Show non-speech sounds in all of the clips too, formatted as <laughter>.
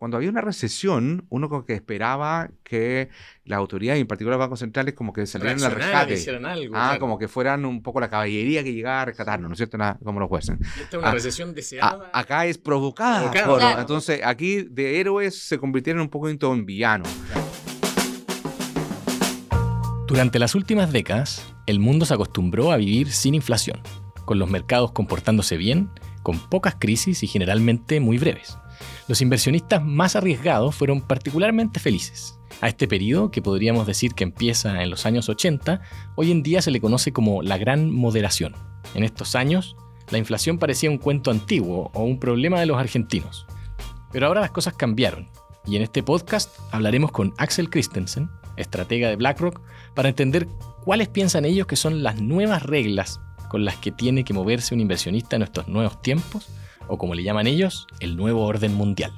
cuando había una recesión, uno como que esperaba que las autoridades, en particular los bancos centrales, como que salieran al rescate. Algo, ah, como que fueran un poco la caballería que llegaba a rescatarnos, ¿no es cierto? como los jueces. esta es una ah, recesión deseada. acá es provocada. Entonces, aquí de héroes se convirtieron un poco en villanos. Durante las últimas décadas, el mundo se acostumbró a vivir sin inflación, con los mercados comportándose bien, con pocas crisis y generalmente muy breves los inversionistas más arriesgados fueron particularmente felices. A este periodo, que podríamos decir que empieza en los años 80, hoy en día se le conoce como la gran moderación. En estos años, la inflación parecía un cuento antiguo o un problema de los argentinos. Pero ahora las cosas cambiaron, y en este podcast hablaremos con Axel Christensen, estratega de BlackRock, para entender cuáles piensan ellos que son las nuevas reglas con las que tiene que moverse un inversionista en estos nuevos tiempos o como le llaman ellos, el nuevo orden mundial.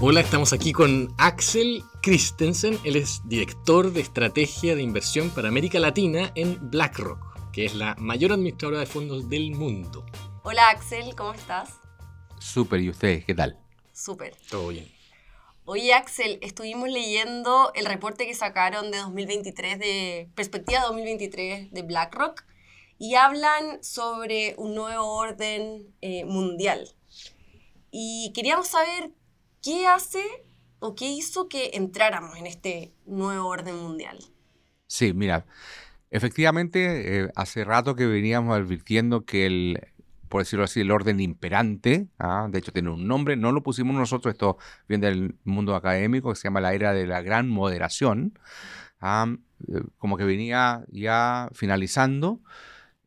Hola, estamos aquí con Axel Christensen, él es director de estrategia de inversión para América Latina en BlackRock, que es la mayor administradora de fondos del mundo. Hola Axel, ¿cómo estás? Súper, ¿y ustedes qué tal? Súper. Todo bien. Oye Axel, estuvimos leyendo el reporte que sacaron de 2023, de Perspectiva 2023 de BlackRock, y hablan sobre un nuevo orden eh, mundial. Y queríamos saber qué hace o qué hizo que entráramos en este nuevo orden mundial. Sí, mira, efectivamente, eh, hace rato que veníamos advirtiendo que el, por decirlo así, el orden imperante, ¿ah? de hecho tiene un nombre, no lo pusimos nosotros, esto viene del mundo académico, que se llama la era de la gran moderación, ¿ah? eh, como que venía ya finalizando,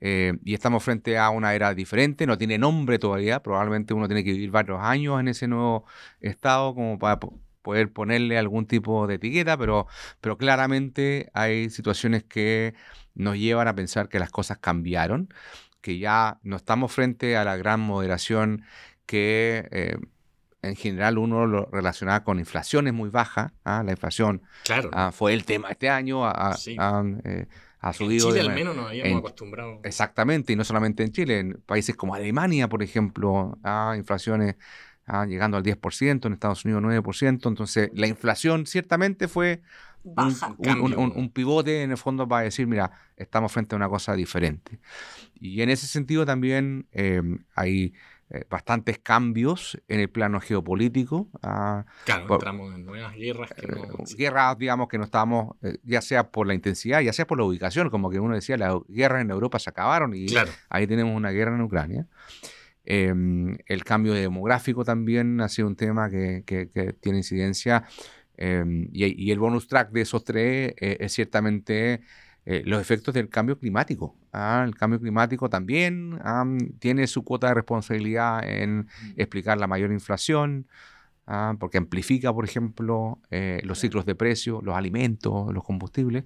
eh, y estamos frente a una era diferente, no tiene nombre todavía, probablemente uno tiene que vivir varios años en ese nuevo estado como para poder ponerle algún tipo de etiqueta, pero, pero claramente hay situaciones que nos llevan a pensar que las cosas cambiaron, que ya no estamos frente a la gran moderación que... Eh, en general uno lo relacionaba con inflaciones muy bajas. ¿ah? La inflación claro. Ah, fue el tema este año. A, eh, ha subido. En Chile al menos nos habíamos acostumbrado. Exactamente, y no solamente en Chile, en países como Alemania, por ejemplo, a inflaciones llegando al 10%, en Estados Unidos 9%. Entonces, la inflación ciertamente fue un, pivote en el fondo para decir, mira, estamos frente a una cosa diferente. Y en ese sentido también eh, hay eh, bastantes cambios en el plano geopolítico. Ah, claro, entramos en nuevas guerras. Que no, eh, guerras, digamos, que no estamos, eh, ya sea por la intensidad, ya sea por la ubicación, como que uno decía, las guerras en Europa se acabaron y ahí tenemos una guerra en Ucrania. Em, el cambio demográfico también ha sido un tema que, que, tiene incidencia. Em, y, y, el bonus track de esos tres es ciertamente eh, los efectos del cambio climático. ¿ah? El cambio climático también tiene su cuota de responsabilidad en mm. explicar la mayor inflación, ¿ah? porque amplifica, por ejemplo, eh, los ciclos de precio, los alimentos, los combustibles.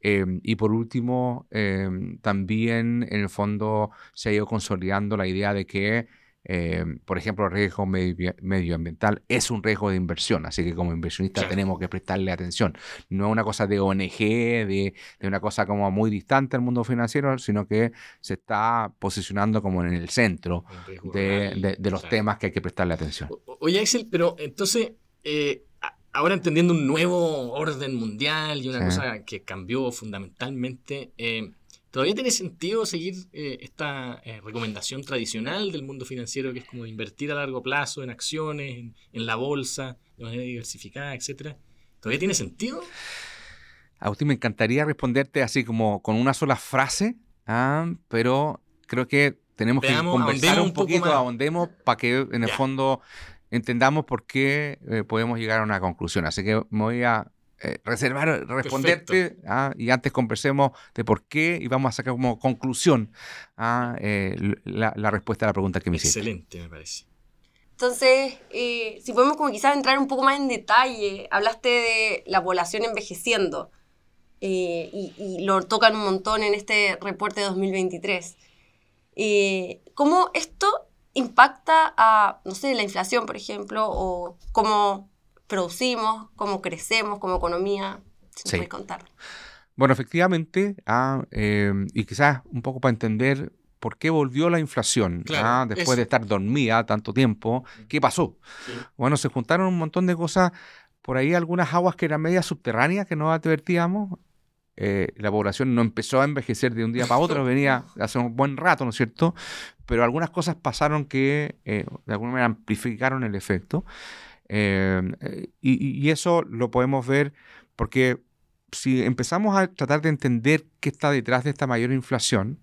Em, y por último, em, también en el fondo se ha ido consolidando la idea de que eh, por ejemplo, el riesgo medioambiental es un riesgo de inversión, así que como inversionistas tenemos que prestarle atención. No es una cosa de ONG, de, una cosa como muy distante del mundo financiero, sino que se está posicionando como en el centro de, los temas que hay que prestarle atención. oye, Axel, pero entonces, eh, ahora entendiendo un nuevo orden mundial y una cosa que cambió fundamentalmente, eh, ¿Todavía tiene sentido seguir eh, esta eh, recomendación tradicional del mundo financiero que es como invertir a largo plazo en acciones, en, la bolsa, de manera diversificada, etcétera? ¿Todavía tiene sentido? Agustín, me encantaría responderte así como con una sola frase, ah, pero creo que tenemos que conversar un, poquito, ahondemos para que en el fondo entendamos por qué eh, podemos llegar a una conclusión. Así que me voy a eh, reservar, responderte ¿ah? y antes conversemos de por qué y vamos a sacar como conclusión ¿ah? eh, la, respuesta a la pregunta que me hiciste. Excelente, me parece. Entonces, eh, si podemos como quizás entrar un poco más en detalle, hablaste de la población envejeciendo y, y, lo tocan un montón en este reporte de 2023. ¿Cómo esto impacta a, no sé, la inflación, por ejemplo, o cómo producimos, cómo crecemos como economía. Si sí. contar. Bueno, efectivamente, ah, em, y quizás un poco para entender por qué volvió la inflación ¿ah? después de estar dormida tanto tiempo. ¿Qué pasó? Bueno, se juntaron un montón de cosas, por ahí algunas aguas que eran medias subterráneas que no advertíamos. Eh, la población no empezó a envejecer de un día para otro, <laughs> venía hace un buen rato, ¿no es cierto? Pero algunas cosas pasaron que eh, de alguna manera amplificaron el efecto. Eh, y, eso lo podemos ver porque si empezamos a tratar de entender qué está detrás de esta mayor inflación,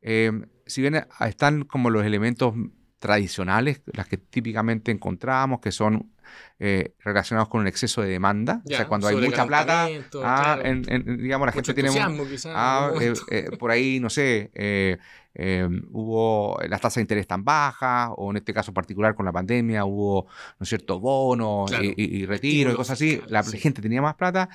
Em, si bien están como los elementos tradicionales, las que típicamente encontramos, que son eh, relacionados con un exceso de demanda. o sea, cuando hay mucha plata, ah, digamos, la gente tiene... Ah, eh, eh, por ahí, no sé, hubo las tasas de interés tan bajas, o en este caso particular con la pandemia, hubo, ¿no es cierto?, bonos y, retiro y cosas así. La gente tenía más plata,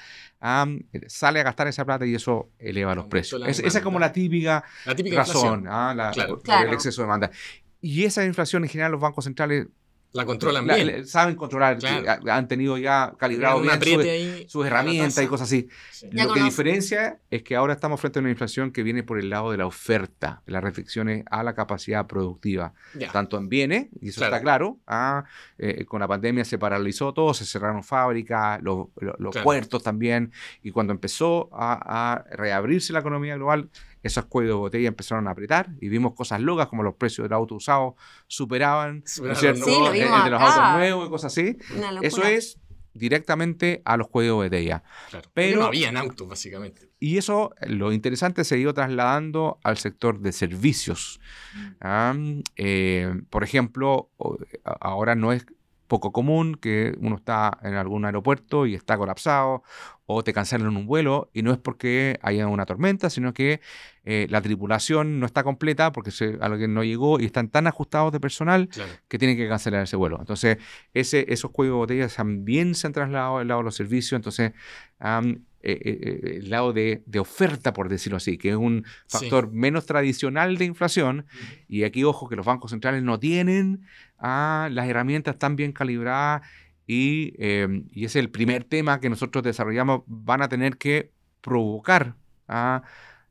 sale a gastar esa plata y eso eleva los precios. esa es como la típica, razón, ah, el exceso de demanda. Y esa inflación en general los bancos centrales la controlan bien. saben controlar, han tenido ya calibrado bien sus herramientas y cosas así. Lo que diferencia es que ahora estamos frente a una inflación que viene por el lado de la oferta, las restricciones a la capacidad productiva, tanto en bienes, y eso está claro, ah, eh, con la pandemia se paralizó todo, se cerraron fábricas, los, puertos también, y cuando empezó a reabrirse la economía global, esos cuellos de botella empezaron a apretar y vimos cosas locas como los precios del auto usado superaban, cierto? el, de los autos nuevos y cosas así. Eso es directamente a los cuellos de botella. Pero no habían autos, básicamente. Y eso, lo interesante, se ha ido trasladando al sector de servicios. Mm. Eh, por ejemplo, ahora no es poco común que uno está en algún aeropuerto y está colapsado o te cancelan un vuelo y no es porque haya una tormenta, sino que eh, la tripulación no está completa porque se, alguien no llegó y están tan ajustados de personal que tienen que cancelar ese vuelo. Entonces, ese, esos cuellos de botella también se han trasladado al lado de los servicios, entonces eh, eh, el lado de, oferta, por decirlo así, que es un factor menos tradicional de inflación. Y aquí, ojo, que los bancos centrales no tienen ah, las herramientas tan bien calibradas y, em, y, ese es el primer tema que nosotros desarrollamos. Van a tener que provocar a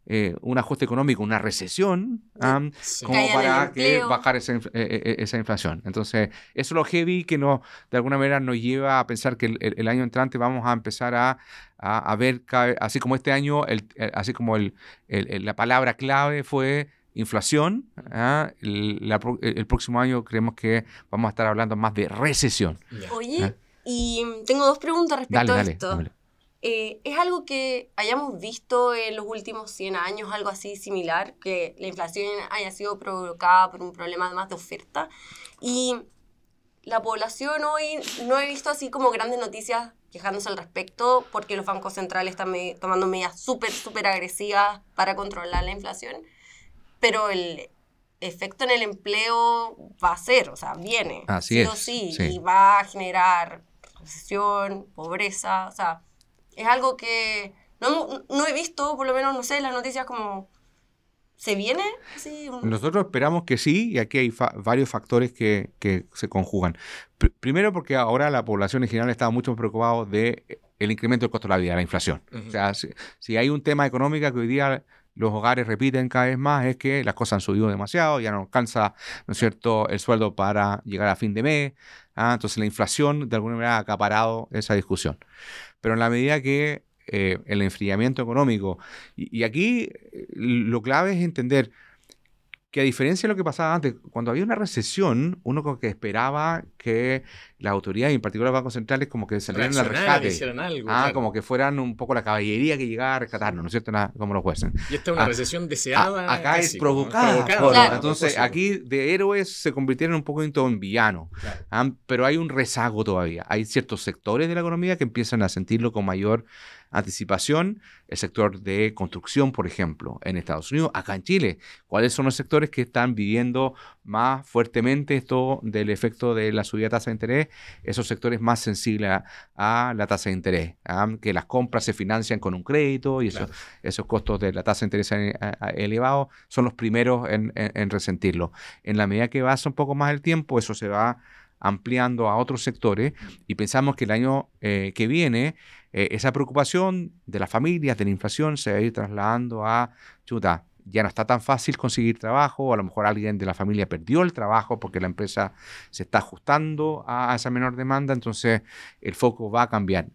eh, un ajuste económico, una recesión, como para que bajar esa, eh, eh, esa, inflación. Entonces, eso es lo heavy que no, de alguna manera nos lleva a pensar que el, año entrante vamos a empezar a, a, ver, así como este año, el, así como el, la palabra clave fue inflación, ¿ah? el, próximo año creemos que vamos a estar hablando más de recesión. Oye, ¿Ah? y tengo dos preguntas respecto a esto. Eh, ¿Es algo que hayamos visto en los últimos 100 años, algo así similar, que la inflación haya sido provocada por un problema más de oferta? Y la población hoy no he visto así como grandes noticias quejándose al respecto porque los bancos centrales están tomando medidas súper, súper agresivas para controlar la inflación, pero el efecto en el empleo va a ser, o sea, viene, así sí o sí, y va a generar recesión, pobreza, o sea es algo que no, no he visto, por lo menos, no sé, las noticias como... ¿Se viene? Nosotros esperamos que sí, y aquí hay varios factores que, que se conjugan. primero porque ahora la población en general está mucho preocupada de el incremento del costo de la vida, la inflación. O sea, si, hay un tema económico que hoy día los hogares repiten cada vez más es que las cosas han subido demasiado, ya no alcanza, ¿no es cierto?, el sueldo para llegar a fin de mes. ¿ah? Entonces la inflación de alguna manera ha acaparado esa discusión. Pero en la medida que eh, el enfriamiento económico, y, aquí eh, lo clave es entender que a diferencia de lo que pasaba antes, cuando había una recesión, uno que esperaba que las autoridades, en particular los bancos centrales, como que salieran al rescate. ah, como que fueran un poco la caballería que llegara a rescatarnos, ¿no es cierto? como los jueces. Y esta es una ah, recesión deseada. acá es provocada. entonces, aquí de héroes se convirtieron un poco en villanos. Ah, pero hay un rezago todavía. Hay ciertos sectores de la economía que empiezan a sentirlo con mayor anticipación, el sector de construcción, por ejemplo, en Estados Unidos, acá en Chile. ¿Cuáles son los sectores que están viviendo más fuertemente esto del efecto de la subida de tasa de interés? Esos sectores más sensibles a, la tasa de interés, ¿ah? que las compras se financian con un crédito y esos costos de la tasa de interés elevados son los primeros en, resentirlo. En la medida que pasa un poco más el tiempo, eso se va ampliando a otros sectores y pensamos que el año eh, que viene eh, esa preocupación de las familias, de la inflación, se va a ir trasladando a, chuta, ya no está tan fácil conseguir trabajo, a lo mejor alguien de la familia perdió el trabajo porque la empresa se está ajustando a, esa menor demanda, entonces el foco va a cambiar.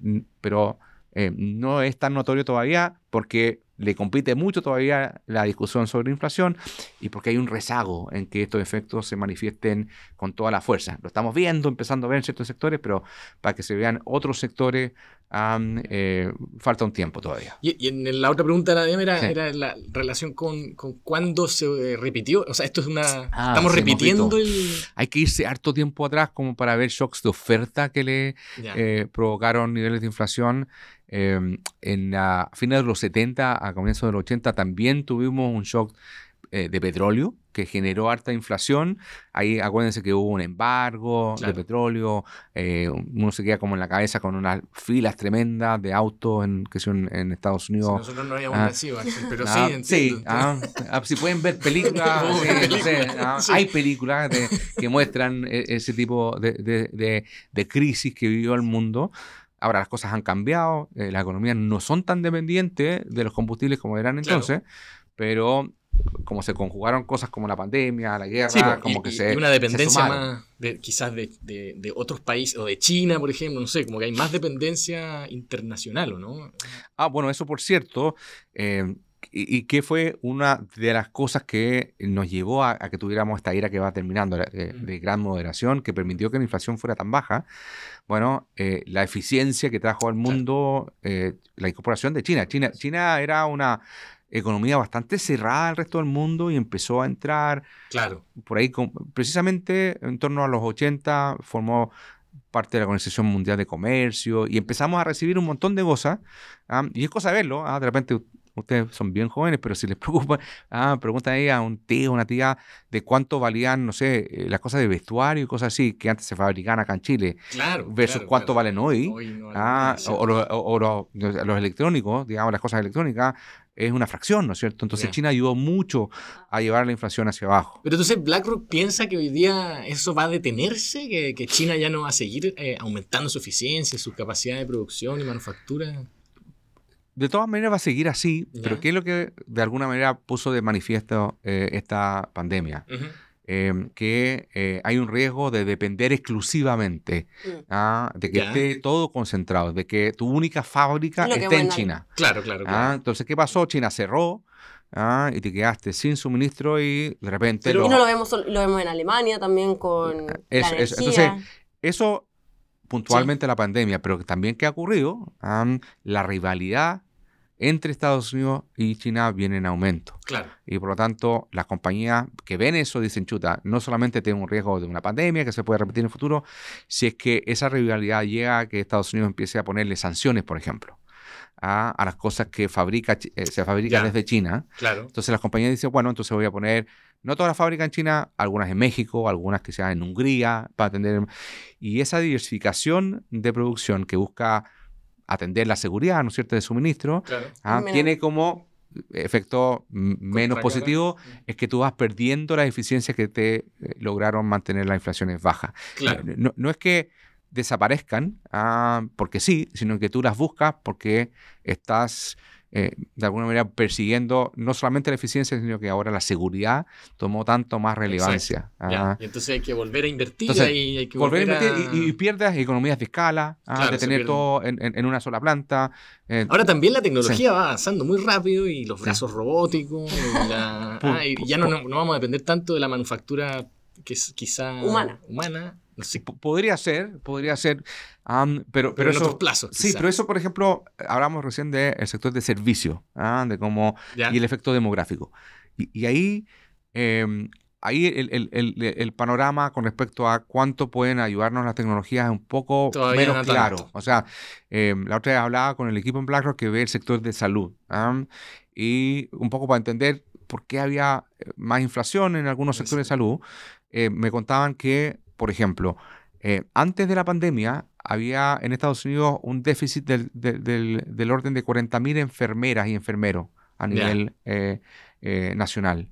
Pero eh, no es tan notorio todavía porque le compite mucho todavía la discusión sobre inflación y porque hay un rezago en que estos efectos se manifiesten con toda la fuerza. Lo estamos viendo, empezando a ver en ciertos sectores, pero para que se vean otros sectores eh, falta un tiempo todavía. Y, en la otra pregunta de la era, la relación con, con cuándo se repitió. O sea, esto es una... Ah, estamos repitiendo el... Hay que irse harto tiempo atrás como para ver shocks de oferta que le eh, provocaron niveles de inflación. Em, en a fines de los 70 a comienzos de los 80 también tuvimos un shock eh, de petróleo que generó harta inflación. Ahí acuérdense que hubo un embargo de petróleo, eh, uno se queda como en la cabeza con unas filas tremendas de autos en, que son en Estados Unidos. nosotros no habíamos ah, nacido, pero ah, sí, Sí, ah, si pueden ver películas, <laughs> hay películas que muestran e, ese tipo de, de, de crisis que vivió el mundo. Ahora las cosas han cambiado, eh, las economías no son tan dependientes de los combustibles como eran entonces, pero como se conjugaron cosas como la pandemia, la guerra, como que se. Y una dependencia más, de, quizás de, de, otros países, o de China, por ejemplo, no sé, como que hay más dependencia internacional, ¿o no? Ah, bueno, eso por cierto. Eh, y, que fue una de las cosas que nos llevó a, que tuviéramos esta era que va terminando, de, de, gran moderación, que permitió que la inflación fuera tan baja, bueno, eh, la eficiencia que trajo al mundo eh, la incorporación de China. China. China era una economía bastante cerrada al resto del mundo y empezó a entrar. Claro. Por ahí, precisamente en torno a los 80, formó parte de la Organización Mundial de Comercio y empezamos a recibir un montón de cosas. ¿ah? y es cosa verlo. ¿ah? de repente ustedes son bien jóvenes, pero si les <laughs> preocupa, ah, preguntan ahí a un tío, una tía, de cuánto valían, no sé, eh, las cosas de vestuario y cosas así, que antes se fabricaban acá en Chile, claro, versus cuánto valen hoy, ah, o, los electrónicos, digamos, las cosas electrónicas, es una fracción, ¿no es cierto? Entonces China ayudó mucho a llevar la inflación hacia abajo. Pero entonces BlackRock piensa que hoy día eso va a detenerse, que, China ya no va a seguir eh, aumentando su eficiencia, su capacidad de producción y manufactura de todas maneras va a seguir así, pero ¿qué es lo que de alguna manera puso de manifiesto eh, esta pandemia? Em, que eh, hay un riesgo de depender exclusivamente, mm. ¿ah? de que esté todo concentrado, de que tu única fábrica esté en China. Claro, claro, ¿Ah? claro. Entonces, ¿qué pasó? China cerró. ¿ah? y te quedaste sin suministro y de repente... Pero lo... lo vemos, lo vemos en Alemania también con... Eso, eso. Entonces, eso puntualmente la pandemia, pero también ¿qué ha ocurrido? la rivalidad entre Estados Unidos y China viene en aumento. Claro. Y por lo tanto, las compañías que ven eso dicen, chuta, no solamente tengo un riesgo de una pandemia que se puede repetir en el futuro, si es que esa rivalidad llega a que Estados Unidos empiece a ponerle sanciones, por ejemplo. A, las cosas que fabrica, eh, se fabrican desde China. Claro. Entonces las compañías dicen, bueno, entonces voy a poner, no todas las fábricas en China, algunas en México, algunas que sean en Hungría, para atender. Y esa diversificación de producción que busca atender la seguridad, ¿no es cierto?, de suministro, ¿ah? tiene como efecto menos positivo es que tú vas perdiendo la eficiencia que te eh, lograron mantener las inflaciones bajas. No, no, es que desaparezcan ah, porque sí, sino que tú las buscas porque estás eh, de alguna manera persiguiendo no solamente la eficiencia, sino que ahora la seguridad tomó tanto más relevancia. Ah. Y entonces hay que volver a invertir y hay que volver, a invertir y, pierdes economías de escala, ah, de tener todo en, una sola planta. Eh, ahora también la tecnología va avanzando muy rápido y los brazos robóticos, <laughs> ah, y, ya no, no, vamos a depender tanto de la manufactura que es quizá humana. humana podría ser, podría ser, pero, pero, en otros plazos. Sí, pero eso, por ejemplo, hablamos recién del sector de servicio, ¿ah? de cómo, y el efecto demográfico. Y, ahí, em, ahí el, panorama con respecto a cuánto pueden ayudarnos las tecnologías es un poco menos claro. O sea, em, la otra vez hablaba con el equipo en BlackRock que ve el sector de salud. Y un poco para entender por qué había eh, más inflación en algunos sectores de salud, eh, me contaban que por ejemplo, eh, antes de la pandemia había en Estados Unidos un déficit del, del, orden de 40.000 enfermeras y enfermeros a nivel eh, eh, nacional.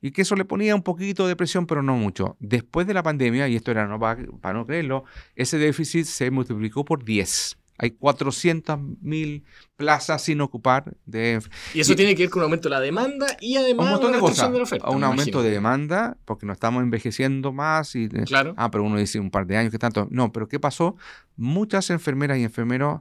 y que eso le ponía un poquito de presión, pero no mucho. Después de la pandemia, y esto era no, para, no creerlo, ese déficit se multiplicó por 10. Hay 400.000 plazas sin ocupar. De, y eso tiene que ver con un aumento de la demanda y además un montón de cosas. De la oferta, un aumento de demanda porque nos estamos envejeciendo más. Y, claro. Ah, pero uno dice un par de años, que tanto? No, pero ¿qué pasó? Muchas enfermeras y enfermeros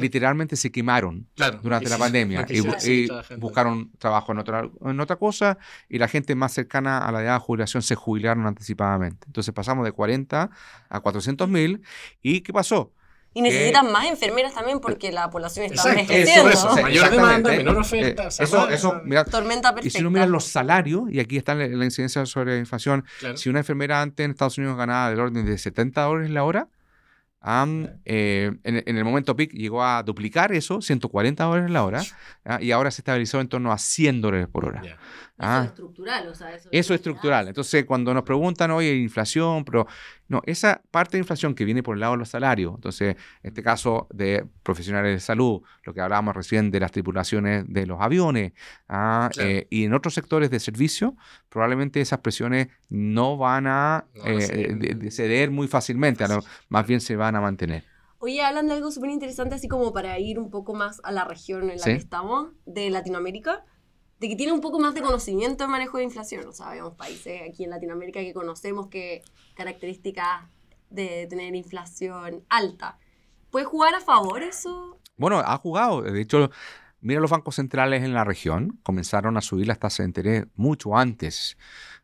literalmente se quemaron durante la pandemia y, buscaron trabajo en otra, en otra cosa y la gente más cercana a la edad de jubilación se jubilaron anticipadamente. Entonces pasamos de 40 a 400 mil. ¿Y qué pasó? Y necesitan más enfermeras también porque la población está envejeciendo. Eso, eso, mayor demanda, menor oferta. Eh, eso, eso, mira, Tormenta perfecta. Y si uno mira los salarios, y aquí está la, incidencia sobre la inflación, si una enfermera antes en Estados Unidos ganaba del orden de 70 dólares la hora, eh, en, el momento peak llegó a duplicar eso, 140 dólares la hora, y ahora se estabilizó en torno a 100 dólares por hora. Eso es estructural, o sea, eso, eso es estructural. Entonces, cuando nos preguntan, oye, inflación, pero no, esa parte de inflación que viene por el lado de los salarios, entonces, en este caso de profesionales de salud, lo que hablábamos recién de las tripulaciones de los aviones, ¿ah? eh, y en otros sectores de servicio, probablemente esas presiones no van a eh, ceder muy fácilmente, más bien se van a mantener. Oye, hablan de algo súper interesante, así como para ir un poco más a la región en la que estamos, de Latinoamérica de que tiene un poco más de conocimiento en manejo de inflación. O sea, vemos países aquí en Latinoamérica que conocemos que características de tener inflación alta. ¿Puede jugar a favor eso? Bueno, ha jugado. De hecho, mira los bancos centrales en la región, comenzaron a subir las tasas de interés mucho antes.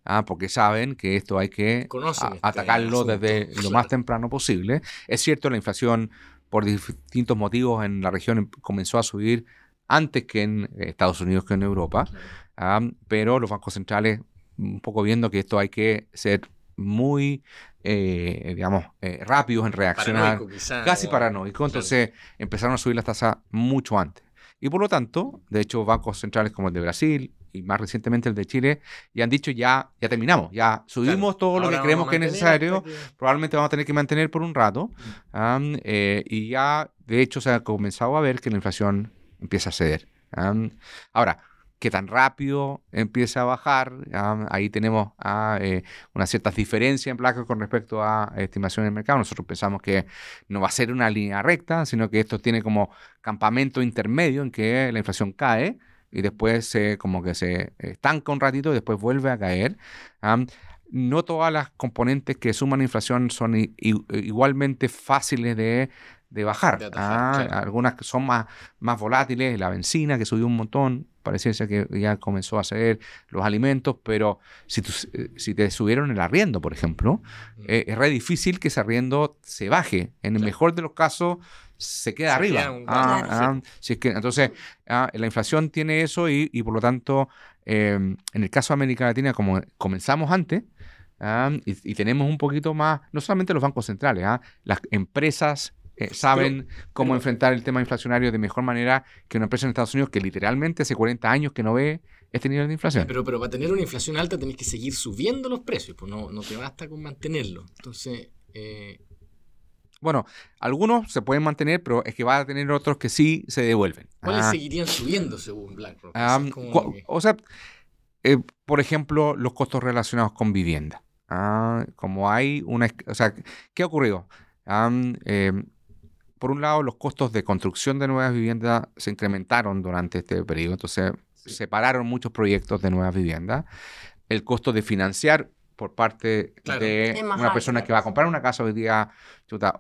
Ah, porque saben que esto hay que este atacarlo desde lo más temprano posible. Es cierto, la inflación por distintos motivos en la región comenzó a subir antes que en Estados Unidos que en Europa, pero los bancos centrales, un poco viendo que esto hay que ser muy, eh, digamos, eh, rápidos en reaccionar, casi paranoico, entonces empezaron a subir las tasas mucho antes. Y por lo tanto, de hecho, bancos centrales como el de Brasil y más recientemente el de Chile ya han dicho ya, ya terminamos, ya subimos todo lo que creemos que es necesario, probablemente vamos a tener que mantener por un rato, ah, eh, y ya de hecho se ha comenzado a ver que la inflación empieza a ceder. ahora, qué tan rápido empieza a bajar, ahí tenemos ah, eh, una cierta diferencia en placa con respecto a estimaciones del mercado. Nosotros pensamos que no va a ser una línea recta, sino que esto tiene como campamento intermedio en que la inflación cae y después se, como que se estanca un ratito y después vuelve a caer. no todas las componentes que suman inflación son igualmente fáciles de de bajar. ah, Algunas son más, más volátiles, la benzina que subió un montón, pareciera que ya comenzó a ceder los alimentos, pero si, eh, si te subieron el arriendo, por ejemplo, mm. eh, es re difícil que ese arriendo se baje. En el mejor de los casos se queda arriba. Ah, ah, es que, entonces, la inflación tiene eso y, por lo tanto, em, en el caso de América Latina, como comenzamos antes, y, y, tenemos un poquito más, no solamente los bancos centrales, las empresas eh, saben cómo enfrentar el tema inflacionario de mejor manera que una empresa en Estados Unidos que literalmente hace 40 años que no ve este nivel de inflación. Pero, pero para tener una inflación alta tenés que seguir subiendo los precios, pues no, no te basta con mantenerlo. Entonces... Eh, bueno, algunos se pueden mantener, pero es que va a tener otros que sí se devuelven. ¿Cuáles ah. seguirían subiendo según BlackRock? Ah, o sea, eh, por ejemplo, los costos relacionados con vivienda. Ah, como hay una... O sea, ¿qué ha ocurrido? Por un lado, los costos de construcción de nuevas viviendas se incrementaron durante este periodo, entonces separaron muchos proyectos de nuevas viviendas. El costo de financiar por parte de una persona que va a comprar una casa hoy día,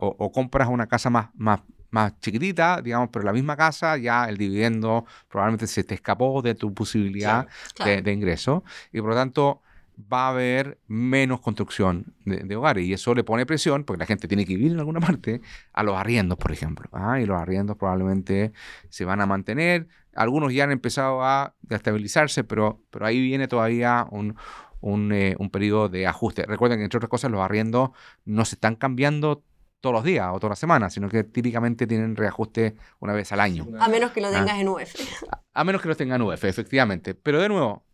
o, compras una casa más, más, más chiquitita, digamos, pero la misma casa, ya el dividendo probablemente se te escapó de tu posibilidad De, de, ingreso. Y por lo tanto, va a haber menos construcción de, hogares y eso le pone presión, porque la gente tiene que vivir en alguna parte, a los arriendos, por ejemplo. ¿ah? Y los arriendos probablemente se van a mantener. Algunos ya han empezado a estabilizarse, pero, pero ahí viene todavía un, un, eh, un periodo de ajuste. Recuerden que, entre otras cosas, los arriendos no se están cambiando todos los días o todas las semanas, sino que típicamente tienen reajuste una vez al año. A menos que lo tengas ¿Ah? en UF. A menos que lo tengan en UF, efectivamente. Pero de nuevo,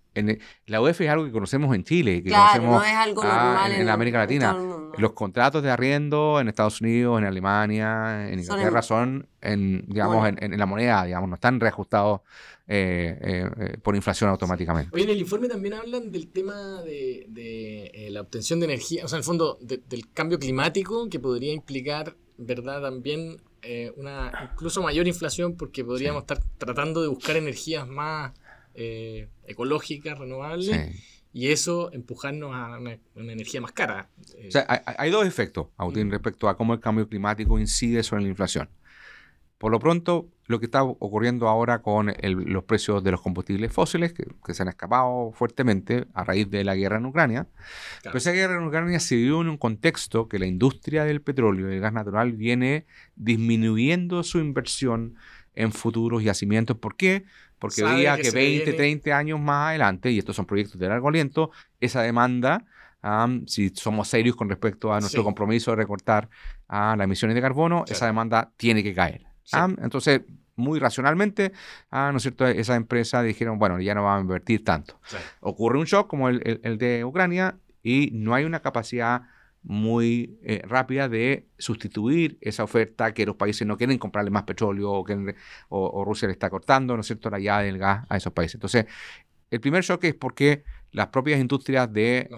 la UEF es algo que conocemos en Chile, que conocemos en, América Latina. Los contratos de arriendo en Estados Unidos, en Alemania, en Inglaterra son, en, digamos, en, la moneda, digamos, no están reajustados eh, eh, eh, por inflación automáticamente. Oye, en el informe también hablan del tema de, la obtención de energía, o sea, en el fondo del cambio climático que podría implicar, ¿verdad? También eh, una incluso mayor inflación porque podríamos estar tratando de buscar energías más eh, ecológicas, renovables. Y eso empujarnos a una, energía más cara. O sea, hay, dos efectos, Agustín, mm. respecto a cómo el cambio climático incide sobre la inflación. Por lo pronto, lo que está ocurriendo ahora con los precios de los combustibles fósiles, que, se han escapado fuertemente a raíz de la guerra en Ucrania, pero esa guerra en Ucrania se dio en un contexto que la industria del petróleo y del gas natural viene disminuyendo su inversión en futuros yacimientos. ¿Por qué? Porque veía que, 20, 30 años más adelante, y estos son proyectos de largo aliento, esa demanda, si somos serios con respecto a nuestro compromiso de recortar a las emisiones de carbono, esa demanda tiene que caer. Entonces, muy racionalmente, ¿no es cierto? Esas empresas dijeron, bueno, ya no vamos a invertir tanto. Ocurre un shock como el, el, de Ucrania y no hay una capacidad muy eh, rápida de sustituir esa oferta que los países no quieren comprarle más petróleo o, que, o, Rusia le está cortando, ¿no es cierto?, la llave del gas a esos países. Entonces, el primer shock es porque las propias industrias de eh,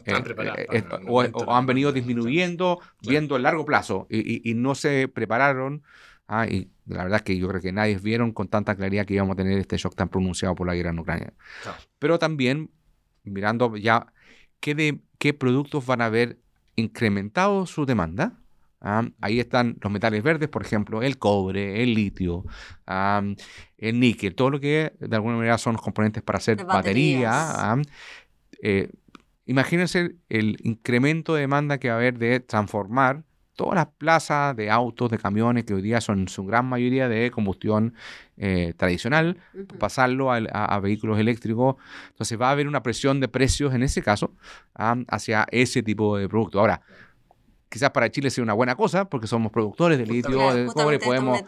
eh, o, han venido disminuyendo viendo el largo plazo y, y, no se prepararon ah, y la verdad es que yo creo que nadie vieron con tanta claridad que íbamos a tener este shock tan pronunciado por la guerra en Ucrania pero también mirando ya qué, de, qué productos van a haber incrementado su demanda. ¿ah? ahí están los metales verdes, por ejemplo, el cobre, el litio, el níquel, todo lo que de alguna manera son los componentes para hacer baterías. ¿ah? Eh, imagínense el incremento de demanda que va a haber de transformar todas las plazas de autos, de camiones, que hoy día son su gran mayoría de combustión eh, tradicional, pasarlo a, vehículos eléctricos. Entonces va a haber una presión de precios en ese caso hacia ese tipo de producto. Ahora, quizás para Chile sea una buena cosa, porque somos productores de litio, de cobre, podemos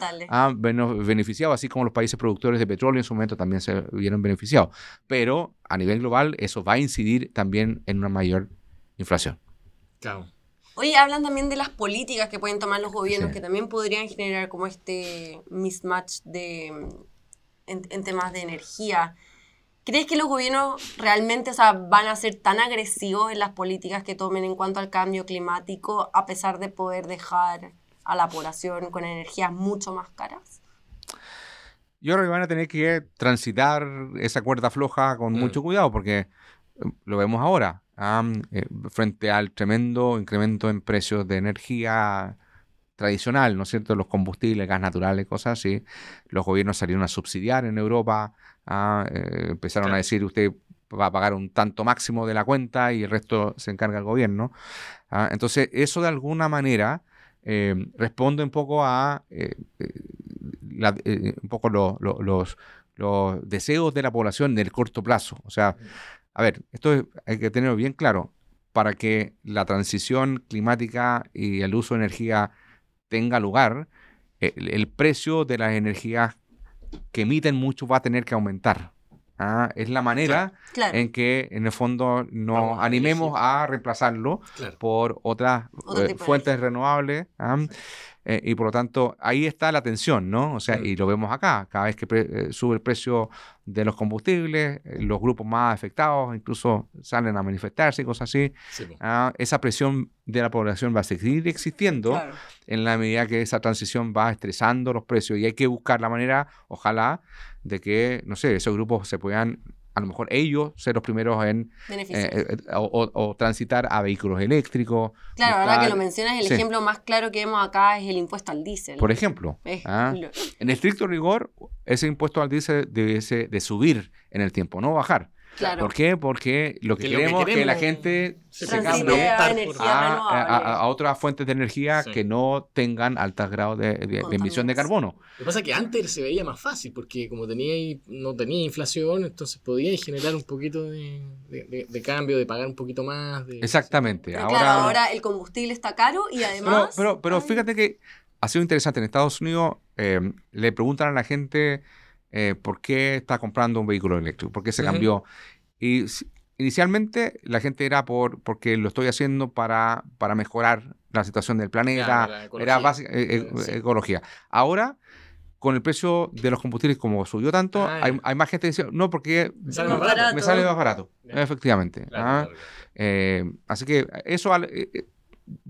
vernos beneficiados, así como los países productores de petróleo en su momento también se vieron beneficiados. Pero a nivel global eso va a incidir también en una mayor inflación. Claro. Oye, hablan también de las políticas que pueden tomar los gobiernos, que también podrían generar como este mismatch de, en, temas de energía. ¿Crees que los gobiernos realmente van a ser tan agresivos en las políticas que tomen en cuanto al cambio climático, a pesar de poder dejar a la población con energías mucho más caras? Yo creo que van a tener que transitar esa cuerda floja con mm. mucho cuidado, porque lo vemos ahora. Eh, frente al tremendo incremento en precios de energía tradicional, ¿no es cierto? Los combustibles, gas natural, cosas así. Los gobiernos salieron a subsidiar en Europa, ah, eh, empezaron a decir usted va a pagar un tanto máximo de la cuenta y el resto se encarga el gobierno. Ah, entonces, eso de alguna manera eh, responde un poco a un poco los, los deseos de la población en el corto plazo. O sea, a ver, esto hay que tenerlo bien claro. Para que la transición climática y el uso de energía tenga lugar, el, precio de las energías que emiten mucho va a tener que aumentar. ¿ah? Es la manera en que, en el fondo, nos animemos a reemplazarlo por otras eh, fuentes renovables. ¿ah? Eh, y por lo tanto, ahí está la tensión, ¿no? O sea, y lo vemos acá, cada vez que eh, sube el precio de los combustibles, eh, los grupos más afectados incluso salen a manifestarse y cosas así. Ah, esa presión de la población va a seguir existiendo en la medida que esa transición va estresando los precios y hay que buscar la manera, ojalá, de que, no sé, esos grupos se puedan a lo mejor ellos ser los primeros en eh, eh, o, transitar a vehículos eléctricos. Claro, ahora que lo mencionas, el ejemplo más claro que vemos acá es el impuesto al diésel. Por ejemplo, ¿ah? en estricto rigor, ese impuesto al diésel debe de subir en el tiempo, no bajar. ¿Por qué? Porque lo que, queremos, es que la gente se, cambie a, otras fuentes de energía que no tengan altos grados de, emisión de carbono. Lo que pasa es que antes se veía más fácil, porque como tenía no tenía inflación, entonces podía generar un poquito de, cambio, de pagar un poquito más. Exactamente. ahora, claro, ahora el combustible está caro y además... Pero, pero, fíjate que ha sido interesante. En Estados Unidos eh, le preguntan a la gente eh, por qué está comprando un vehículo eléctrico, por qué se cambió. Y inicialmente la gente era por porque lo estoy haciendo para, para mejorar la situación del planeta, era básica, eh, eh, ecología. Ahora con el precio de los combustibles como subió tanto, ah, hay, más gente que dice, no, porque me sale más barato. Efectivamente. ¿ah? así que eso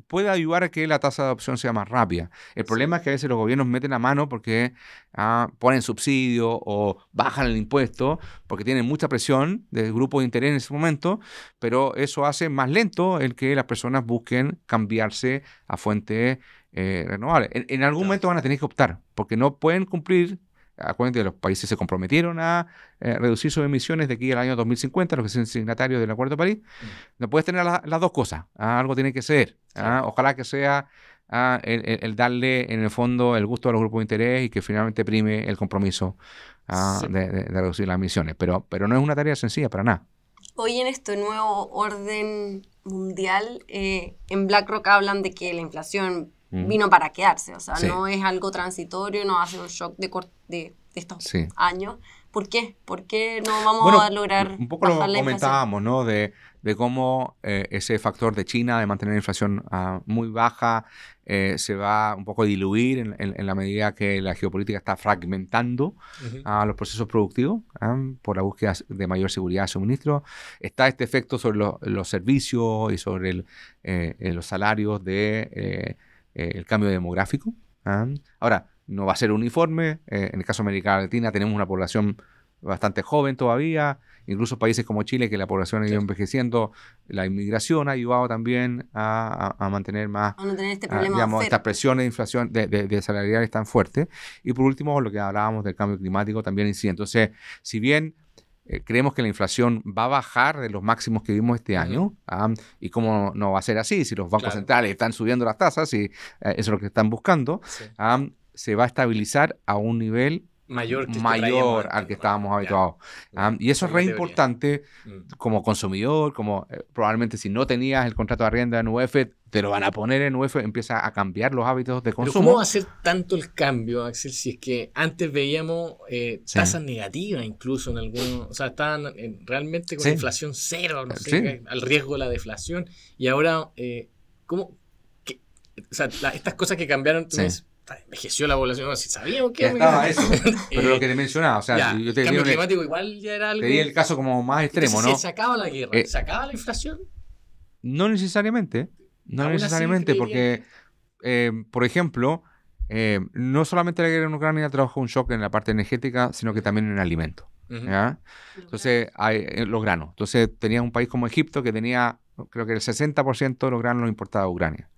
puede ayudar a que la tasa de adopción sea más rápida. El problema es que a veces los gobiernos meten la mano porque ah, ponen subsidio o bajan el impuesto porque tienen mucha presión del grupo de interés en ese momento, pero eso hace más lento el que las personas busquen cambiarse a fuentes eh, renovables. En, algún momento van a tener que optar porque no pueden cumplir Acuérdense que los países se comprometieron a eh, reducir sus emisiones de aquí al año 2050, los que son signatarios del Acuerdo de París. Mm. No puedes tener las dos cosas. ¿ah? algo tiene que ser. ¿Ah? Ojalá que sea ¿ah? el, darle, en el fondo, el gusto a los grupos de interés y que finalmente prime el compromiso de, reducir las emisiones. Pero, pero no es una tarea sencilla para nada. Hoy en este nuevo orden mundial, eh, en BlackRock hablan de que la inflación vino para quedarse, o sea, no es algo transitorio, no ser un shock de, de, estos años. ¿Por qué? ¿Por qué no vamos a lograr Un poco lo comentábamos, ¿no? De, de cómo eh, ese factor de China de mantener la inflación ah, muy baja eh, se va un poco a diluir en, en, la medida que la geopolítica está fragmentando a los procesos productivos ¿ah? por la búsqueda de mayor seguridad de suministro. Está este efecto sobre los servicios y sobre el, eh, los salarios de eh, el cambio demográfico. ¿ah? Ahora, no va a ser uniforme. Eh, en el caso de América Latina tenemos una población bastante joven todavía. Incluso países como Chile, que la población ha ido envejeciendo, la inmigración ha ayudado también a, mantener más, a no tener este problema digamos, estas presiones de inflación, de, de, salariales tan fuertes. Y por último, lo que hablábamos del cambio climático también incide. Entonces, si bien eh, creemos que la inflación va a bajar de los máximos que vimos este año. ¿ah? y cómo no va a ser así, si los bancos centrales están subiendo las tasas, y eh, eso es lo que están buscando, ¿ah? Se va a estabilizar a un nivel mayor, mayor al que estábamos habituados. y eso es re importante mm. como consumidor, como eh, probablemente si no tenías el contrato de arrienda en UF, te lo van a poner en UF, empieza a cambiar los hábitos de consumo. ¿Cómo va a ser tanto el cambio, Axel, si es que antes veíamos eh, tasas negativas incluso en algunos, o sea, estaban realmente con inflación cero, no sé, al riesgo de la deflación, y ahora, eh, ¿cómo? o sea, estas cosas que cambiaron, envejeció la población, si sabíamos que estaba eso. <laughs> Pero lo que te mencionaba, o sea, yo te cambio climático igual ya era algo. Te di el caso como más extremo, ¿no? ¿Se acaba la guerra? Eh, ¿Se acaba la inflación? No necesariamente. No necesariamente, porque, eh, por ejemplo, eh, no solamente la guerra en Ucrania trajo un shock en la parte energética, sino que también en alimentos. Entonces, hay, los granos. Entonces, tenías un país como Egipto que tenía, creo que el 60% de los granos los importaba a Ucrania.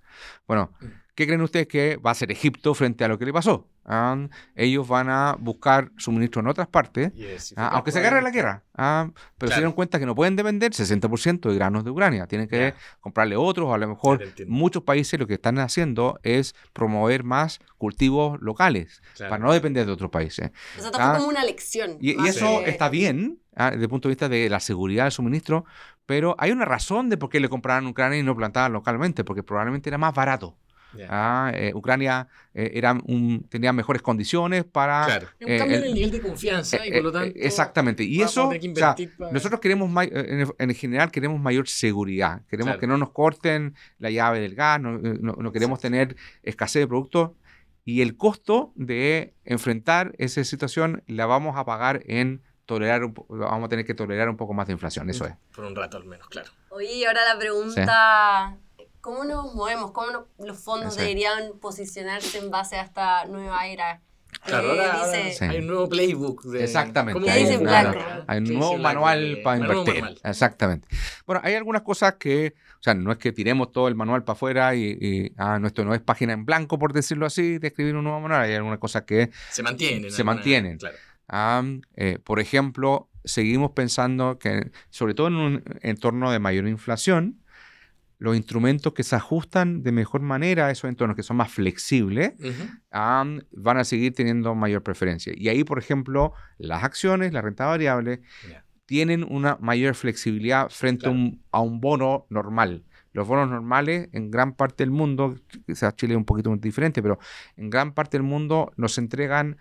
Bueno, mm. ¿Qué creen ustedes que va a ser Egipto frente a lo que le pasó? ¿Ah? ellos van a buscar suministro en otras partes, ¿ah? aunque se agarre la guerra, ¿ah? pero se dieron cuenta que no pueden depender 60% de granos de Ucrania, tienen que comprarle otros, a lo mejor muchos países lo que están haciendo es promover más cultivos locales para no depender de otros países. Eso está como una lección. Y, eso está bien desde el punto de vista de la seguridad del suministro, pero hay una razón de por qué le compraban Ucrania y no plantaban localmente, porque probablemente era más barato. Ah, eh, Ucrania eh, era un, tenía mejores condiciones para... Claro. un eh, cambio en el nivel de confianza y por lo tanto... exactamente. Y eso, nosotros queremos, en, general queremos mayor seguridad. Queremos que no nos corten la llave del gas, no, no, queremos tener escasez de productos. Y el costo de enfrentar esa situación la vamos a pagar en tolerar, vamos a tener que tolerar un poco más de inflación, eso es. Por un rato al menos, claro. Oye, ahora la pregunta ¿Cómo nos movemos? ¿Cómo los fondos deberían posicionarse en base a esta nueva era? Claro, ahora, hay un nuevo playbook. Exactamente. Hay, un, hay un nuevo manual para invertir. Exactamente. Bueno, hay algunas cosas que, o sea, no es que tiremos todo el manual para afuera y, ah, nuestro no es página en blanco, por decirlo así, de escribir un nuevo manual. Hay algunas cosas que se mantienen. Se mantienen. Claro. Ah, eh, por ejemplo, seguimos pensando que, sobre todo en un entorno de mayor inflación, los instrumentos que se ajustan de mejor manera a esos entornos, que son más flexibles, van a seguir teniendo mayor preferencia. Y ahí, por ejemplo, las acciones, la renta variable, tienen una mayor flexibilidad frente a, un, bono normal. Los bonos normales en gran parte del mundo, quizás Chile es un poquito diferente, pero en gran parte del mundo nos entregan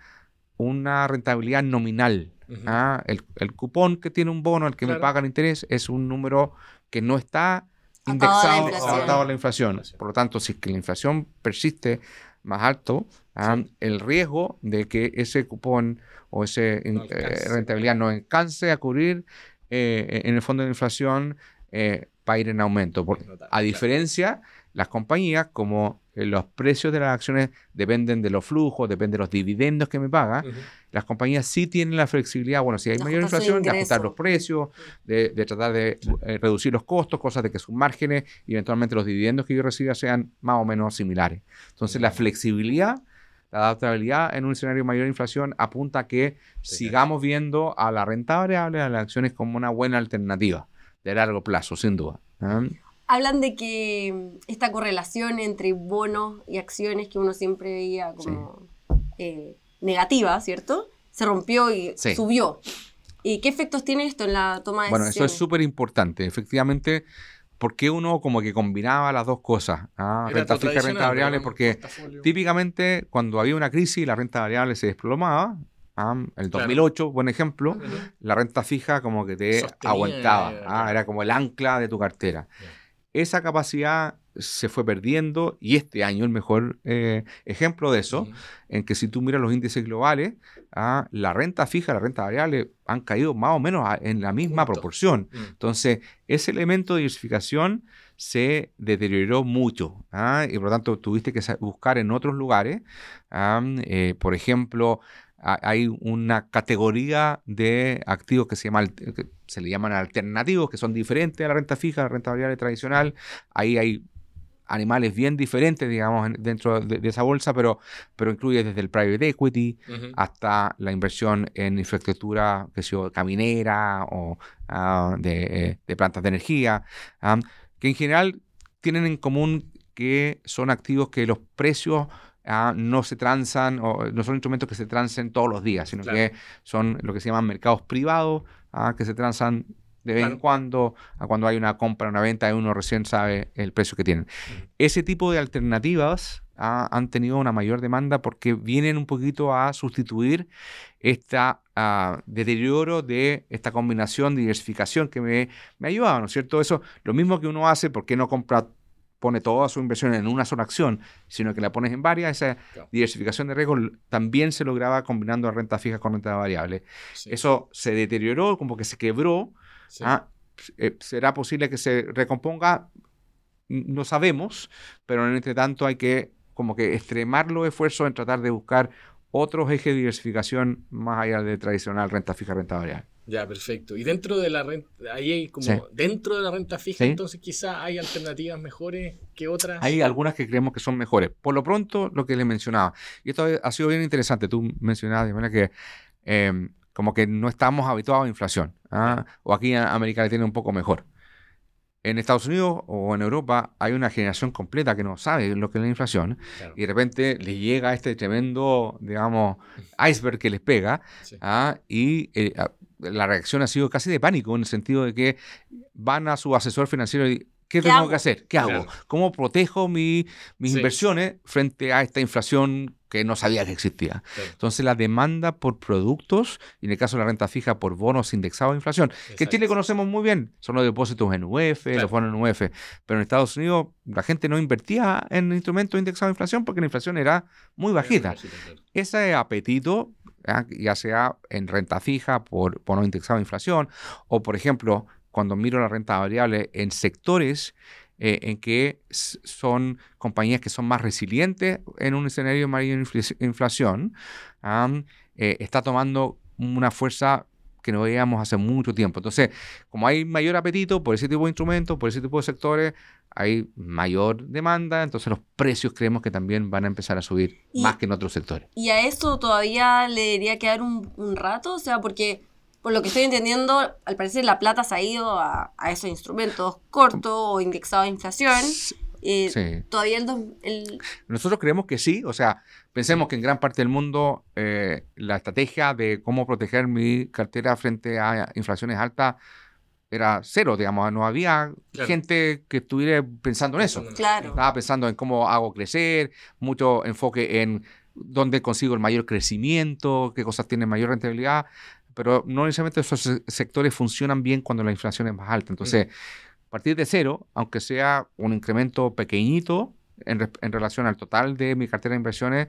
una rentabilidad nominal. ¿ah? el, cupón que tiene un bono, el que me paga el interés, es un número que no está indexado adaptado a la inflación. Por lo tanto, si es que la inflación persiste más alto, ah, el riesgo de que ese cupón o esa eh, rentabilidad no alcance a cubrir eh, en el fondo de inflación eh, va a ir en aumento. a diferencia, las compañías, como eh, los precios de las acciones dependen de los flujos, dependen de los dividendos que me paga, las compañías sí tienen la flexibilidad, bueno, si hay mayor inflación, de ajustar los precios, de, tratar de eh, reducir los costos, cosas de que sus márgenes y eventualmente los dividendos que yo reciba sean más o menos similares. Entonces, la flexibilidad la adaptabilidad en un escenario de mayor inflación apunta a que sigamos viendo a la renta variable, a las acciones como una buena alternativa de largo plazo, sin duda. ¿eh? Hablan de que esta correlación entre bonos y acciones que uno siempre veía como eh, negativa, ¿cierto? Se rompió y subió. ¿Y qué efectos tiene esto en la toma de decisiones? Bueno, eso es súper importante. Efectivamente, ¿por qué uno como que combinaba las dos cosas? ¿ah? Renta fija y renta variable, porque típicamente cuando había una crisis la renta variable se desplomaba. ¿ah? El 2008, buen ejemplo, la renta fija como que te aguantaba, ¿ah? era como el ancla de tu cartera. Esa capacidad se fue perdiendo y este año el mejor eh, ejemplo de eso, en que si tú miras los índices globales, ah, la renta fija, la renta variable han caído más o menos en la misma proporción. Mm. Entonces, ese elemento de diversificación se deterioró mucho ah, y por lo tanto tuviste que buscar en otros lugares, ah, eh, por ejemplo, hay una categoría de activos que se, llama, se le llaman alternativos, que son diferentes a la renta fija, a la renta variable tradicional. Ahí hay animales bien diferentes, digamos, dentro de, esa bolsa, pero, pero incluye desde el private equity hasta la inversión en infraestructura, que sea caminera o ah, de, plantas de energía, ah, que en general tienen en común que son activos que los precios ah, no se transan, o no son instrumentos que se transen todos los días, sino que son lo que se llaman mercados privados, que se transan de vez en cuando, a cuando hay una compra, una venta, y uno recién sabe el precio que tienen. Ese tipo de alternativas ah, han tenido una mayor demanda porque vienen un poquito a sustituir este deterioro de esta combinación de diversificación que me, me ayudaba, ¿no es cierto? Eso, lo mismo que uno hace, porque no compra pone toda su inversión en una sola acción, sino que la pones en varias, esa diversificación de riesgo también se lograba combinando renta fija con renta variable. Eso se deterioró, como que se quebró, Ah, eh, ¿Será posible que se recomponga? No sabemos, pero en este tanto hay que como que extremar los esfuerzos en tratar de buscar otros ejes de diversificación más allá de tradicional renta fija, renta variable. Ya, perfecto. Y dentro de la renta, ahí hay como, dentro de la renta fija, entonces quizá hay alternativas mejores que otras. Hay algunas que creemos que son mejores. Por lo pronto, lo que le mencionaba, y esto ha sido bien interesante, tú mencionabas de manera que em, como que no estamos habituados a inflación. ¿ah? O aquí en América le tiene un poco mejor. En Estados Unidos o en Europa hay una generación completa que no sabe lo que es la inflación y de repente les llega este tremendo, digamos, iceberg que les pega ¿ah? y eh, la reacción ha sido casi de pánico en el sentido de que van a su asesor financiero y ¿Qué, tengo que hacer? ¿Qué hago? ¿Cómo protejo mis inversiones frente a esta inflación que no sabía que existía? Entonces, la demanda por productos, y en el caso de la renta fija, por bonos indexados a inflación, que en Chile conocemos muy bien, son los depósitos en UF, los bonos en UF, pero en Estados Unidos la gente no invertía en instrumentos indexados a inflación porque la inflación era muy bajita. Ese apetito ya sea en renta fija por bonos indexados a inflación, o por ejemplo, cuando miro la renta variable en sectores eh, en que son compañías que son más resilientes en un escenario de mayor inflación, eh, está tomando una fuerza que no veíamos hace mucho tiempo. Entonces, como hay mayor apetito por ese tipo de instrumentos, por ese tipo de sectores, hay mayor demanda, entonces los precios creemos que también van a empezar a subir más que en otros sectores. ¿Y a esto todavía le debería quedar un, un rato? O sea, porque por lo que estoy entendiendo, al parecer la plata se ha ido a, esos instrumentos cortos o indexados a inflación. Eh, sí. Todavía el, Nosotros creemos que sí, o sea, pensemos que en gran parte del mundo eh, la estrategia de cómo proteger mi cartera frente a inflaciones altas era cero, digamos, no había gente que estuviera pensando en eso. Claro. Estaba pensando en cómo hago crecer, mucho enfoque en dónde consigo el mayor crecimiento, qué cosas tienen mayor rentabilidad pero no necesariamente esos sectores funcionan bien cuando la inflación es más alta. Entonces, a partir de cero, aunque sea un incremento pequeñito en, relación al total de mi cartera de inversiones,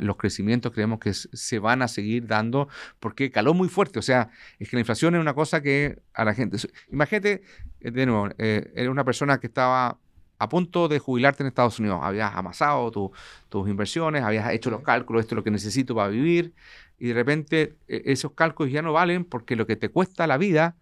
los crecimientos creemos que se van a seguir dando porque caló muy fuerte. O sea, es que la inflación es una cosa que a la gente... Imagínate, eh, de nuevo, eh, era una persona que estaba a punto de jubilarte en Estados Unidos, habías amasado tus inversiones, habías hecho los cálculos, esto es lo que necesito para vivir, y de repente e, esos cálculos ya no valen porque lo que te cuesta la vida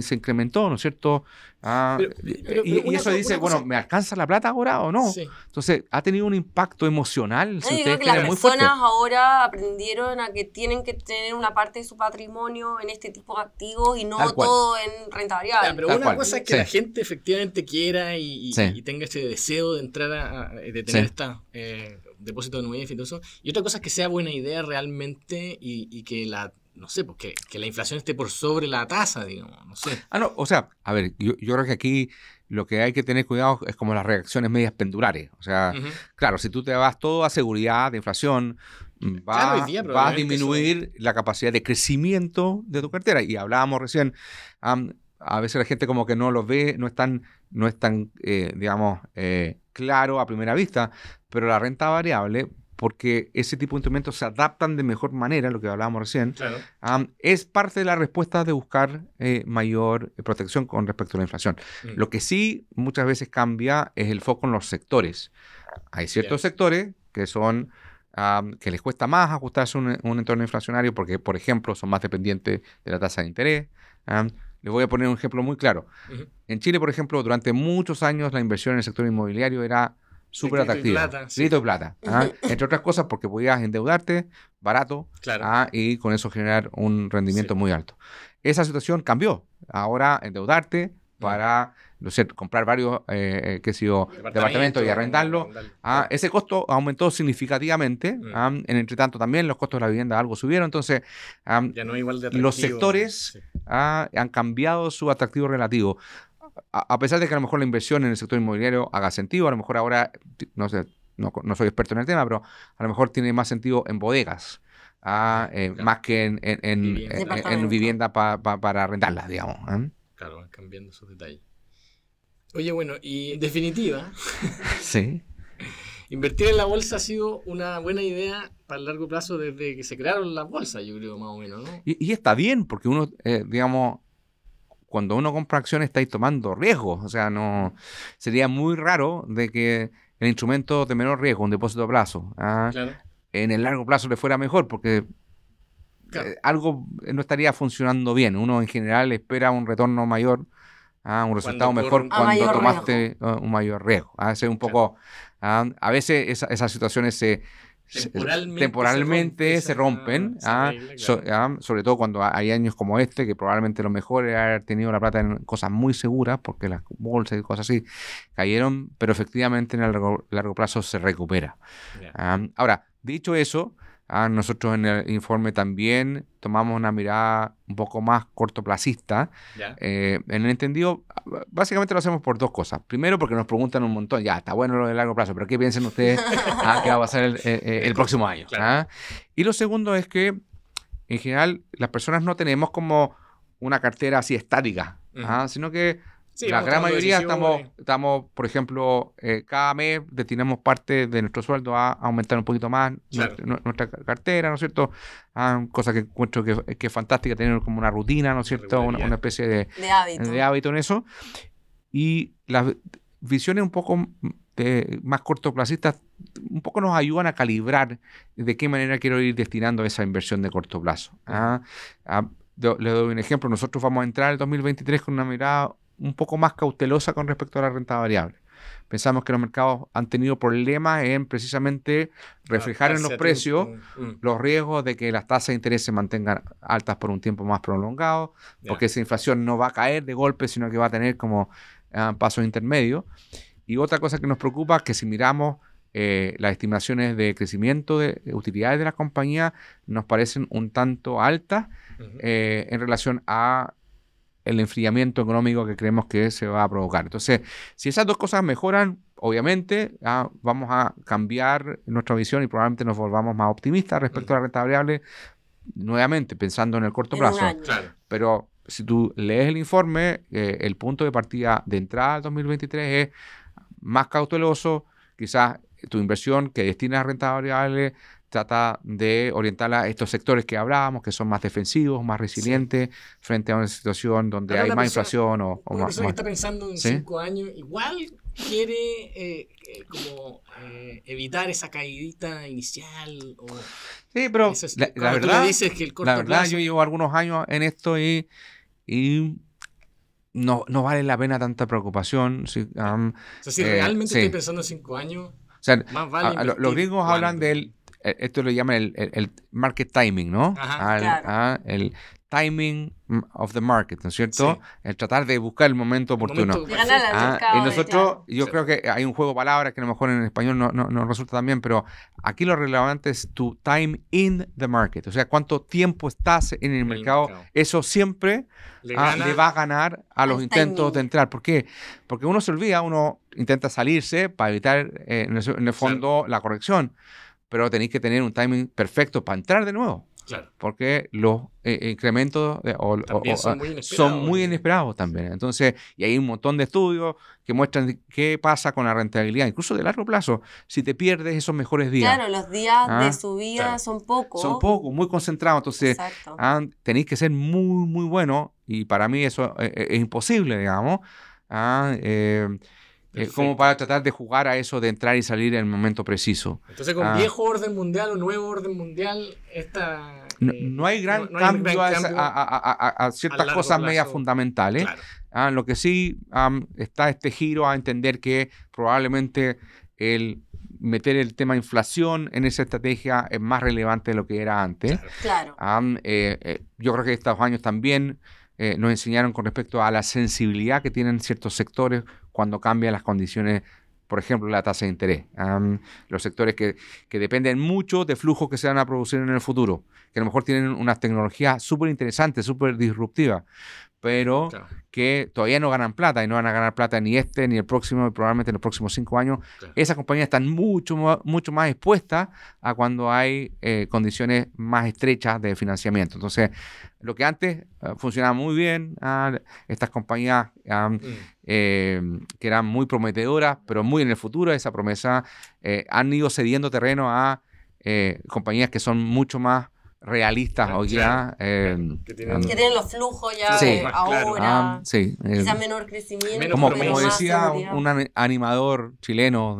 Se incrementó, ¿no es cierto? Ah, y, eso dice, bueno, ¿me alcanza la plata ahora o no? Entonces, ha tenido un impacto emocional. Si creo que las personas ahora aprendieron a que tienen que tener una parte de su patrimonio en este tipo de activos y no todo en renta variable. pero una cosa es que la gente efectivamente quiera y, tenga ese deseo de entrar a, de tener esta eh, depósito de nubes y todo eso. Y otra cosa es que sea buena idea realmente y que la no sé, porque que la inflación esté por sobre la tasa, digamos, no sé. Ah, no, o sea, a ver, yo, creo que aquí lo que hay que tener cuidado es como las reacciones medias pendulares. O sea, claro, si tú te vas todo a seguridad de inflación, mm, va, a disminuir la capacidad de crecimiento de tu cartera. Y hablábamos recién, a veces la gente como que no lo ve, no es tan, no es tan eh, digamos, eh, claro a primera vista, pero la renta variable porque ese tipo de instrumentos se adaptan de mejor manera, lo que hablábamos recién, es parte de la respuesta de buscar eh, mayor eh, protección con respecto a la inflación. Mm. Lo que sí muchas veces cambia es el foco en los sectores. Hay ciertos sectores que son que les cuesta más ajustarse a un, entorno inflacionario porque, por ejemplo, son más dependientes de la tasa de interés. Les voy a poner un ejemplo muy claro. En Chile, por ejemplo, durante muchos años la inversión en el sector inmobiliario era súper atractiva. Crédito y plata. ¿ah? <laughs> Entre otras cosas porque podías endeudarte barato ¿ah? y con eso generar un rendimiento muy alto. Esa situación cambió. Ahora endeudarte para no sé, comprar varios eh, qué sé yo, departamentos y arrendarlo. ¿ah? ese costo aumentó significativamente. Mm. En entre tanto también los costos de la vivienda algo subieron. Entonces, los sectores han cambiado su atractivo relativo a, pesar de que a lo mejor la inversión en el sector inmobiliario haga sentido, a lo mejor ahora, no sé, no, soy experto en el tema, pero a lo mejor tiene más sentido en bodegas. Ah, eh, más que en, en, vivienda, para rentarlas, digamos. ¿eh? Claro, van cambiando esos detalles. Oye, bueno, y en definitiva, <laughs> sí. <laughs> invertir en la bolsa ha sido una buena idea para el largo plazo desde que se crearon las bolsas, yo creo, más o menos, ¿no? Y, está bien, porque uno, eh, digamos, cuando uno compra acciones estáis tomando riesgos. O sea, no sería muy raro de que el instrumento de menor riesgo, un depósito a plazo, ¿ah? en el largo plazo le fuera mejor, porque eh, algo no estaría funcionando bien. Uno en general espera un retorno mayor, ¿ah? un resultado mejor cuando tomaste uh, un mayor riesgo. ¿ah? un poco, a veces esas situaciones se temporalmente, se, rompen, ah, ah, sobre todo cuando hay años como este, que probablemente lo mejor es haber tenido la plata en cosas muy seguras, porque las bolsas y cosas así cayeron, pero efectivamente en el largo, plazo se recupera. Ah, ahora, dicho eso, Ah, nosotros en el informe también tomamos una mirada un poco más cortoplacista. Eh, en el entendido, básicamente lo hacemos por dos cosas. Primero, porque nos preguntan un montón, ya, está bueno lo de largo plazo, pero ¿qué piensan ustedes <laughs> ah, que va a pasar el, eh, eh, próximo año? Ah? Y lo segundo es que, en general, las personas no tenemos como una cartera así estática, sino que la gran mayoría estamos, estamos, por ejemplo, eh, cada mes destinamos parte de nuestro sueldo a, aumentar un poquito más nuestra, cartera, ¿no es cierto? Ah, cosa que encuentro que, es fantástica tener como una rutina, ¿no es cierto? Una, especie de, de, hábito. en eso. Y las visiones un poco más cortoplacistas un poco nos ayudan a calibrar de qué manera quiero ir destinando esa inversión de corto plazo. ¿ah? Ah, le doy un ejemplo, nosotros vamos a entrar en el 2023 con una mirada un poco más cautelosa con respecto a la renta variable. Pensamos que los mercados han tenido problemas en precisamente reflejar en los precios mm, mm. los riesgos de que las tasas de interés se mantengan altas por un tiempo más prolongado, porque esa inflación no va a caer de golpe, sino que va a tener como uh, pasos intermedios. Y otra cosa que nos preocupa es que si miramos eh, las estimaciones de crecimiento de utilidades de la compañía nos parecen un tanto altas eh, en relación a el enfriamiento económico que creemos que se va a provocar. Entonces, si esas dos cosas mejoran, obviamente ah, vamos a cambiar nuestra visión y probablemente nos volvamos más optimistas respecto a la renta variable, nuevamente pensando en el corto plazo. Pero si tú lees el informe, eh, el punto de partida de entrada al 2023 es más cauteloso, quizás tu inversión que destina a renta variable trata de orientarla a estos sectores que hablábamos, que son más defensivos, más resilientes, frente a una situación donde hay más inflación o, o más, que está pensando en cinco años, igual quiere eh, eh, como evitar esa caídita inicial. O, sí, pero la, verdad, la verdad yo llevo algunos años en esto y, y no, no vale la pena tanta preocupación. Si, o sea, si realmente estoy pensando en cinco años, más vale los gringos hablan del esto lo llaman el, el, market timing, ¿no? Ajá, el timing of the market, ¿no es cierto? El tratar de buscar el momento oportuno. Ah, y nosotros, yo creo que hay un juego de palabras que a lo mejor en español no, no, resulta tan bien, pero aquí lo relevante es tu time in the market, o sea, cuánto tiempo estás en el, mercado. Eso siempre le, ah, va a ganar a los intentos de entrar. ¿Por qué? Porque uno se olvida, uno intenta salirse para evitar eh, en, el, fondo la corrección, pero tenéis que tener un timing perfecto para entrar de nuevo. Porque los eh, incrementos son, muy inesperados también. Entonces, y hay un montón de estudios que muestran qué pasa con la rentabilidad, incluso de largo plazo, si te pierdes esos mejores días. Claro, los días de ¿ah? subida son pocos. Son pocos, muy concentrados. Entonces, ¿ah? tenéis que ser muy, muy buenos y para mí eso es, es imposible, digamos. ¿ah? Eh, eh, como para tratar de jugar a eso de entrar y salir en el momento preciso. Entonces, con ah. viejo orden mundial o nuevo orden mundial, esta, no, hay gran cambio, a, ciertas cosas medias fundamentales. Ah, lo que sí está este giro a entender que probablemente el meter el tema inflación en esa estrategia es más relevante de lo que era antes. Claro. Eh, eh, yo creo que estos años también eh, nos enseñaron con respecto a la sensibilidad que tienen ciertos sectores cuando cambian las condiciones, por ejemplo, la tasa de interés. los sectores que, que, dependen mucho de flujos que se van a producir en el futuro, que a lo mejor tienen unas tecnologías súper interesantes, súper disruptivas, pero que todavía no ganan plata y no van a ganar plata ni este ni el próximo y probablemente en los próximos cinco años. Esas compañías están mucho, mucho más expuestas a cuando hay eh, condiciones más estrechas de financiamiento. Entonces, lo que antes eh, funcionaba muy bien, ah, estas compañías mm. eh, que eran muy prometedoras, pero muy en el futuro, esa promesa, han ido cediendo terreno a compañías que son mucho más realistas hoy ya. Eh, que, tienen, los flujos ya ahora. Ah, sí, quizás menor crecimiento. como, decía un, animador chileno,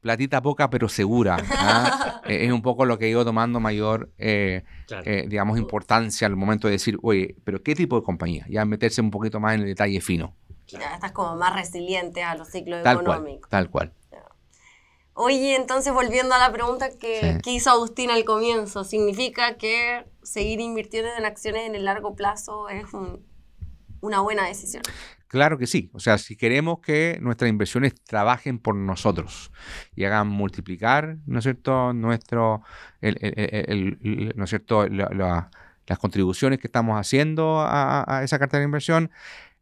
platita poca pero segura. <laughs> ¿ah? es un poco lo que ha ido tomando mayor, eh, eh, digamos, importancia al momento de decir, oye, pero ¿qué tipo de compañía? Ya meterse un poquito más en el detalle fino. Ya estás como más resiliente a los ciclos económicos. tal cual. Oye, entonces volviendo a la pregunta que, hizo Agustín al comienzo, ¿significa que seguir invirtiendo en acciones en el largo plazo es una buena decisión? Claro que sí. O sea, si queremos que nuestras inversiones trabajen por nosotros y hagan multiplicar, ¿no es cierto?, nuestro, ¿no es cierto?, las contribuciones que estamos haciendo a, esa carta de inversión,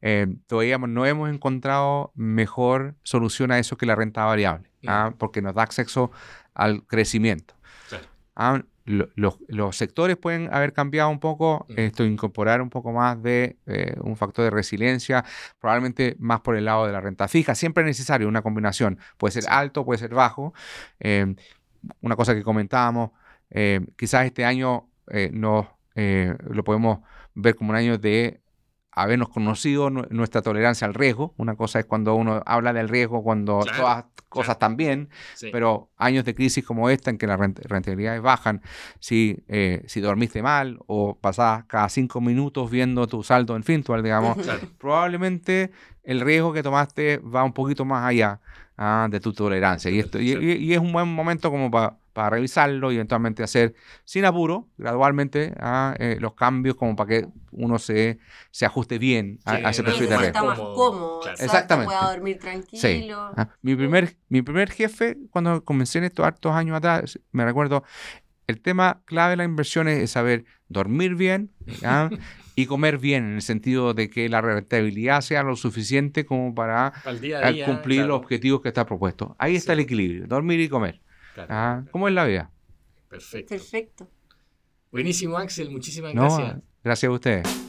eh, todavía no hemos encontrado mejor solución a eso que la renta variable. ¿ah? porque nos da acceso al crecimiento. ¿ah? los sectores pueden haber cambiado un poco, esto incorporar un poco más de eh, un factor de resiliencia, probablemente más por el lado de la renta fija. Siempre es necesario una combinación, puede ser alto, puede ser bajo. Em, una cosa que comentábamos, quizás este año eh, nos, eh, lo podemos ver como un año de habernos conocido nuestra tolerancia al riesgo. Una cosa es cuando uno habla del riesgo cuando todas cosas están bien, pero años de crisis como esta en que las rentabilidades bajan, si, eh, si dormiste mal o pasás cada cinco minutos viendo tu saldo en Fintual, digamos, probablemente el riesgo que tomaste va un poquito más allá ah, de tu tolerancia. Y, esto, y es un buen momento como para para revisarlo y eventualmente hacer sin apuro, gradualmente, a, eh, los cambios como para que uno se, se ajuste bien a, ese perfil de riesgo. más cómodo, exactamente. Pueda dormir tranquilo. Ah, mi, primer, mi primer jefe, cuando comencé en estos hartos años atrás, me recuerdo, el tema clave de la inversión es saber dormir bien <laughs> y comer bien, en el sentido de que la rentabilidad sea lo suficiente como para cumplir los objetivos que está propuesto. Ahí está el equilibrio, dormir y comer. Ah, ¿Cómo es la vida? Perfecto. Perfecto. Buenísimo, Axel. Muchísimas gracias. Gracias a ustedes.